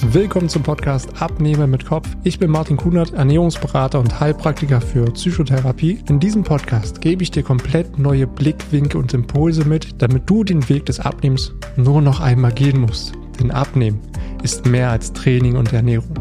Willkommen zum Podcast Abnehmen mit Kopf. Ich bin Martin Kunert, Ernährungsberater und Heilpraktiker für Psychotherapie. In diesem Podcast gebe ich dir komplett neue Blickwinkel und Impulse mit, damit du den Weg des Abnehmens nur noch einmal gehen musst. Denn Abnehmen ist mehr als Training und Ernährung.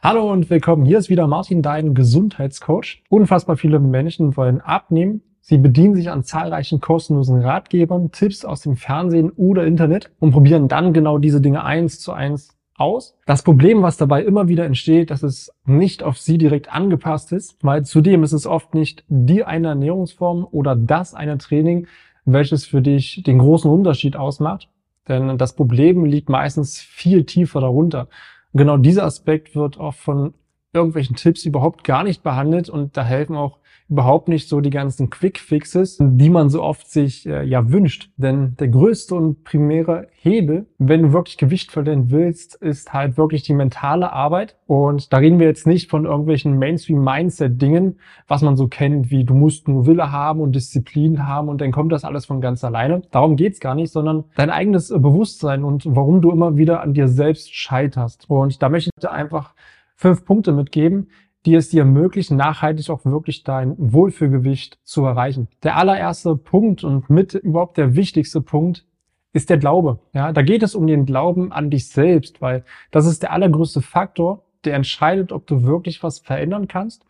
Hallo und willkommen. Hier ist wieder Martin, dein Gesundheitscoach. Unfassbar viele Menschen wollen abnehmen. Sie bedienen sich an zahlreichen kostenlosen Ratgebern, Tipps aus dem Fernsehen oder Internet und probieren dann genau diese Dinge eins zu eins aus. Das Problem, was dabei immer wieder entsteht, dass es nicht auf sie direkt angepasst ist, weil zudem ist es oft nicht die eine Ernährungsform oder das eine Training, welches für dich den großen Unterschied ausmacht. Denn das Problem liegt meistens viel tiefer darunter genau dieser Aspekt wird oft von irgendwelchen Tipps überhaupt gar nicht behandelt und da helfen auch überhaupt nicht so die ganzen Quick Fixes, die man so oft sich äh, ja wünscht. Denn der größte und primäre Hebel, wenn du wirklich Gewicht verlieren willst, ist halt wirklich die mentale Arbeit. Und da reden wir jetzt nicht von irgendwelchen Mainstream-Mindset-Dingen, was man so kennt, wie du musst nur Wille haben und Disziplin haben und dann kommt das alles von ganz alleine. Darum geht's gar nicht, sondern dein eigenes Bewusstsein und warum du immer wieder an dir selbst scheiterst. Und da möchte ich dir einfach fünf Punkte mitgeben, die es dir ermöglichen, nachhaltig auch wirklich dein Wohlfühlgewicht zu erreichen. Der allererste Punkt und mit überhaupt der wichtigste Punkt ist der Glaube. Ja, da geht es um den Glauben an dich selbst, weil das ist der allergrößte Faktor, der entscheidet, ob du wirklich was verändern kannst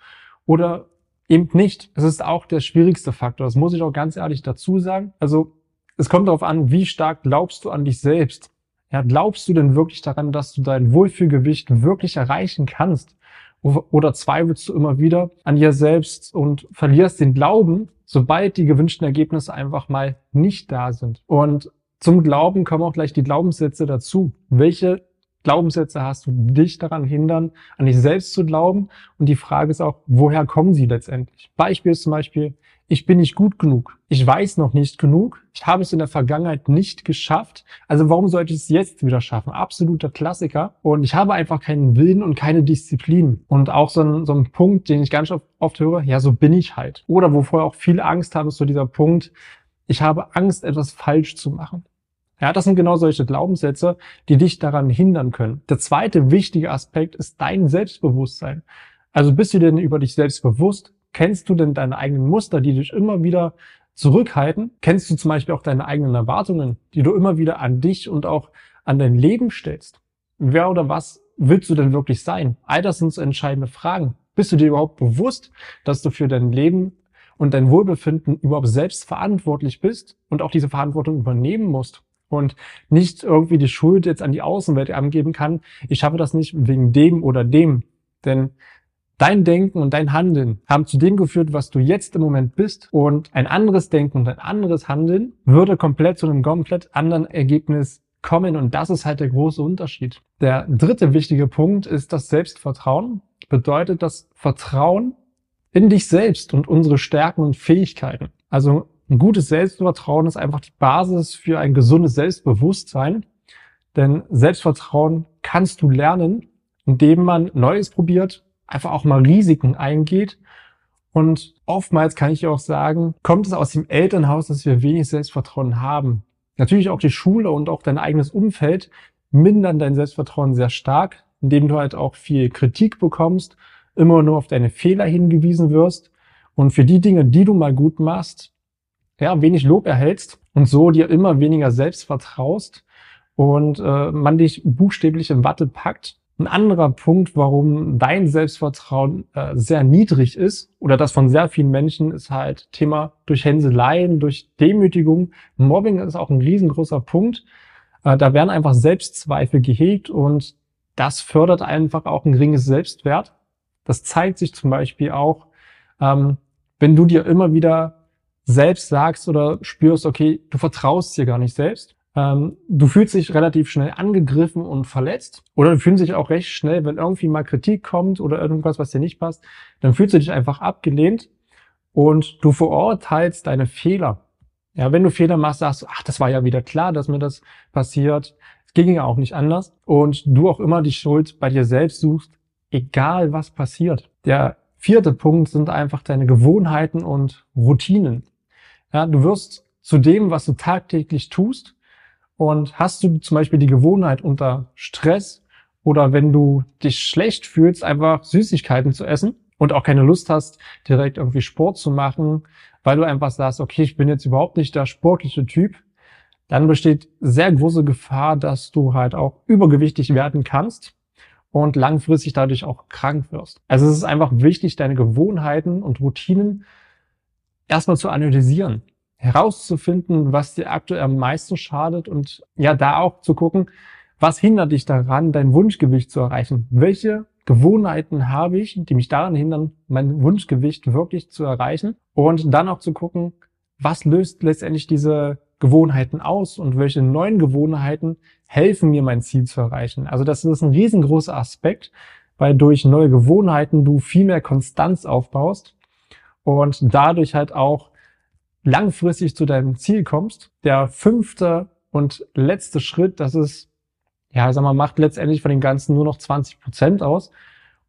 oder eben nicht. Es ist auch der schwierigste Faktor. Das muss ich auch ganz ehrlich dazu sagen. Also es kommt darauf an, wie stark glaubst du an dich selbst. Ja, glaubst du denn wirklich daran, dass du dein Wohlfühlgewicht wirklich erreichen kannst? Oder zweifelst du immer wieder an dir selbst und verlierst den Glauben, sobald die gewünschten Ergebnisse einfach mal nicht da sind? Und zum Glauben kommen auch gleich die Glaubenssätze dazu. Welche Glaubenssätze hast du, dich daran hindern, an dich selbst zu glauben? Und die Frage ist auch, woher kommen sie letztendlich? Beispiel ist zum Beispiel, ich bin nicht gut genug. Ich weiß noch nicht genug. Ich habe es in der Vergangenheit nicht geschafft. Also warum sollte ich es jetzt wieder schaffen? Absoluter Klassiker. Und ich habe einfach keinen Willen und keine Disziplin. Und auch so ein, so ein Punkt, den ich ganz oft höre, ja, so bin ich halt. Oder wovor auch viele Angst haben, ist so dieser Punkt, ich habe Angst, etwas falsch zu machen. Ja, das sind genau solche Glaubenssätze, die dich daran hindern können. Der zweite wichtige Aspekt ist dein Selbstbewusstsein. Also bist du denn über dich selbst bewusst? Kennst du denn deine eigenen Muster, die dich immer wieder zurückhalten? Kennst du zum Beispiel auch deine eigenen Erwartungen, die du immer wieder an dich und auch an dein Leben stellst? Wer oder was willst du denn wirklich sein? All das sind so entscheidende Fragen. Bist du dir überhaupt bewusst, dass du für dein Leben und dein Wohlbefinden überhaupt selbst verantwortlich bist und auch diese Verantwortung übernehmen musst? Und nicht irgendwie die Schuld jetzt an die Außenwelt angeben kann, ich schaffe das nicht wegen dem oder dem. Denn Dein Denken und dein Handeln haben zu dem geführt, was du jetzt im Moment bist. Und ein anderes Denken und ein anderes Handeln würde komplett zu einem komplett anderen Ergebnis kommen. Und das ist halt der große Unterschied. Der dritte wichtige Punkt ist das Selbstvertrauen. Bedeutet das Vertrauen in dich selbst und unsere Stärken und Fähigkeiten. Also ein gutes Selbstvertrauen ist einfach die Basis für ein gesundes Selbstbewusstsein. Denn Selbstvertrauen kannst du lernen, indem man Neues probiert, einfach auch mal Risiken eingeht. Und oftmals kann ich auch sagen, kommt es aus dem Elternhaus, dass wir wenig Selbstvertrauen haben. Natürlich auch die Schule und auch dein eigenes Umfeld mindern dein Selbstvertrauen sehr stark, indem du halt auch viel Kritik bekommst, immer nur auf deine Fehler hingewiesen wirst und für die Dinge, die du mal gut machst, ja, wenig Lob erhältst und so dir immer weniger selbst vertraust und äh, man dich buchstäblich in Watte packt ein anderer Punkt, warum dein Selbstvertrauen äh, sehr niedrig ist oder das von sehr vielen Menschen, ist halt Thema durch Hänseleien, durch Demütigung. Mobbing ist auch ein riesengroßer Punkt. Äh, da werden einfach Selbstzweifel gehegt und das fördert einfach auch ein geringes Selbstwert. Das zeigt sich zum Beispiel auch, ähm, wenn du dir immer wieder selbst sagst oder spürst, okay, du vertraust dir gar nicht selbst ähm, du fühlst dich relativ schnell angegriffen und verletzt oder du fühlst dich auch recht schnell, wenn irgendwie mal Kritik kommt oder irgendwas, was dir nicht passt, dann fühlst du dich einfach abgelehnt und du verurteilst deine Fehler. Ja, wenn du Fehler machst, sagst du, ach, das war ja wieder klar, dass mir das passiert. Es ging ja auch nicht anders. Und du auch immer die Schuld bei dir selbst suchst, egal was passiert. Der vierte Punkt sind einfach deine Gewohnheiten und Routinen. Ja, du wirst zu dem, was du tagtäglich tust, Und hast du zum Beispiel die Gewohnheit unter Stress oder wenn du dich schlecht fühlst, einfach Süßigkeiten zu essen und auch keine Lust hast, direkt irgendwie Sport zu machen, weil du einfach sagst, okay, ich bin jetzt überhaupt nicht der sportliche Typ, dann besteht sehr große Gefahr, dass du halt auch übergewichtig werden kannst und langfristig dadurch auch krank wirst. Also es ist einfach wichtig, deine Gewohnheiten und Routinen erstmal zu analysieren, herauszufinden, was dir aktuell am meisten schadet und ja, da auch zu gucken, was hindert dich daran, dein Wunschgewicht zu erreichen? Welche Gewohnheiten habe ich, die mich daran hindern, mein Wunschgewicht wirklich zu erreichen? Und dann auch zu gucken, was löst letztendlich diese Gewohnheiten aus und welche neuen Gewohnheiten helfen mir, mein Ziel zu erreichen. Also das ist ein riesengroßer Aspekt, weil durch neue Gewohnheiten du viel mehr Konstanz aufbaust und dadurch halt auch langfristig zu deinem Ziel kommst. Der fünfte und letzte Schritt, das ist, ja, sag mal, macht letztendlich von dem Ganzen nur noch 20 Prozent aus.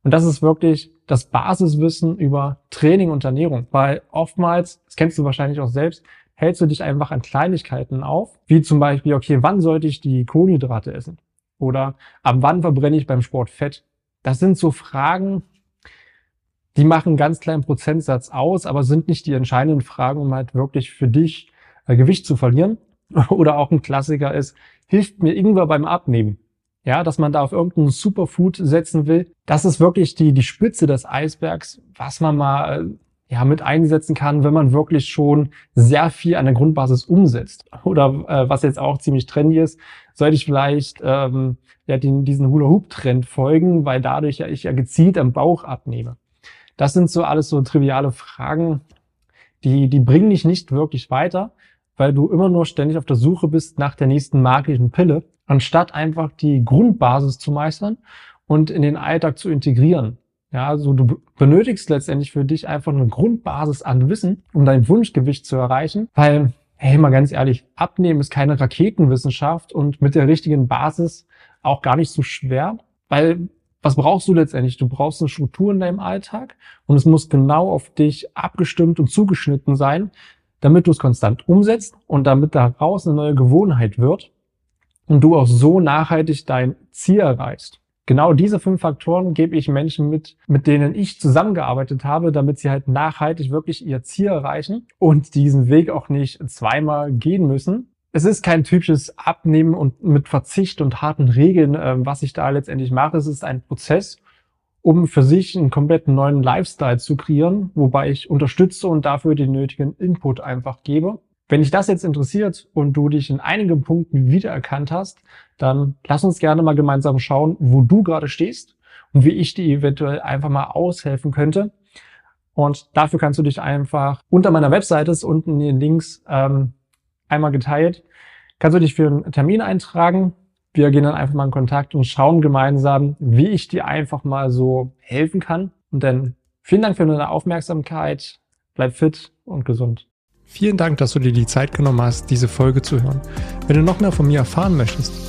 Und das ist wirklich das Basiswissen über Training und Ernährung, weil oftmals, das kennst du wahrscheinlich auch selbst, hältst du dich einfach an Kleinigkeiten auf, wie zum Beispiel, okay, wann sollte ich die Kohlenhydrate essen? Oder ab wann verbrenne ich beim Sport Fett? Das sind so Fragen, die machen einen ganz kleinen Prozentsatz aus, aber sind nicht die entscheidenden Fragen, um halt wirklich für dich äh, Gewicht zu verlieren. Oder auch ein Klassiker ist, hilft mir Ingwer beim Abnehmen? Ja, dass man da auf irgendein Superfood setzen will. Das ist wirklich die, die Spitze des Eisbergs, was man mal äh, ja, mit einsetzen kann, wenn man wirklich schon sehr viel an der Grundbasis umsetzt. Oder äh, was jetzt auch ziemlich trendy ist, sollte ich vielleicht ähm, ja, den, diesen Hula-Hoop-Trend folgen, weil dadurch ja ich ja gezielt am Bauch abnehme. Das sind so alles so triviale Fragen, die, die bringen dich nicht wirklich weiter, weil du immer nur ständig auf der Suche bist nach der nächsten magischen Pille, anstatt einfach die Grundbasis zu meistern und in den Alltag zu integrieren. Ja, also du benötigst letztendlich für dich einfach eine Grundbasis an Wissen, um dein Wunschgewicht zu erreichen, weil, hey, mal ganz ehrlich, abnehmen ist keine Raketenwissenschaft und mit der richtigen Basis auch gar nicht so schwer, weil was brauchst du letztendlich? Du brauchst eine Struktur in deinem Alltag und es muss genau auf dich abgestimmt und zugeschnitten sein, damit du es konstant umsetzt und damit daraus eine neue Gewohnheit wird und du auch so nachhaltig dein Ziel erreichst. Genau diese fünf Faktoren gebe ich Menschen mit, mit denen ich zusammengearbeitet habe, damit sie halt nachhaltig wirklich ihr Ziel erreichen und diesen Weg auch nicht zweimal gehen müssen. Es ist kein typisches Abnehmen und mit Verzicht und harten Regeln, äh, was ich da letztendlich mache. Es ist ein Prozess, um für sich einen komplett neuen Lifestyle zu kreieren, wobei ich unterstütze und dafür den nötigen Input einfach gebe. Wenn dich das jetzt interessiert und du dich in einigen Punkten wiedererkannt hast, dann lass uns gerne mal gemeinsam schauen, wo du gerade stehst und wie ich dir eventuell einfach mal aushelfen könnte. Und dafür kannst du dich einfach unter meiner Webseite ist unten in den Links ähm, einmal geteilt, kannst du dich für einen Termin eintragen. Wir gehen dann einfach mal in Kontakt und schauen gemeinsam, wie ich dir einfach mal so helfen kann. Und dann vielen Dank für deine Aufmerksamkeit. Bleib fit und gesund. Vielen Dank, dass du dir die Zeit genommen hast, diese Folge zu hören. Wenn du noch mehr von mir erfahren möchtest,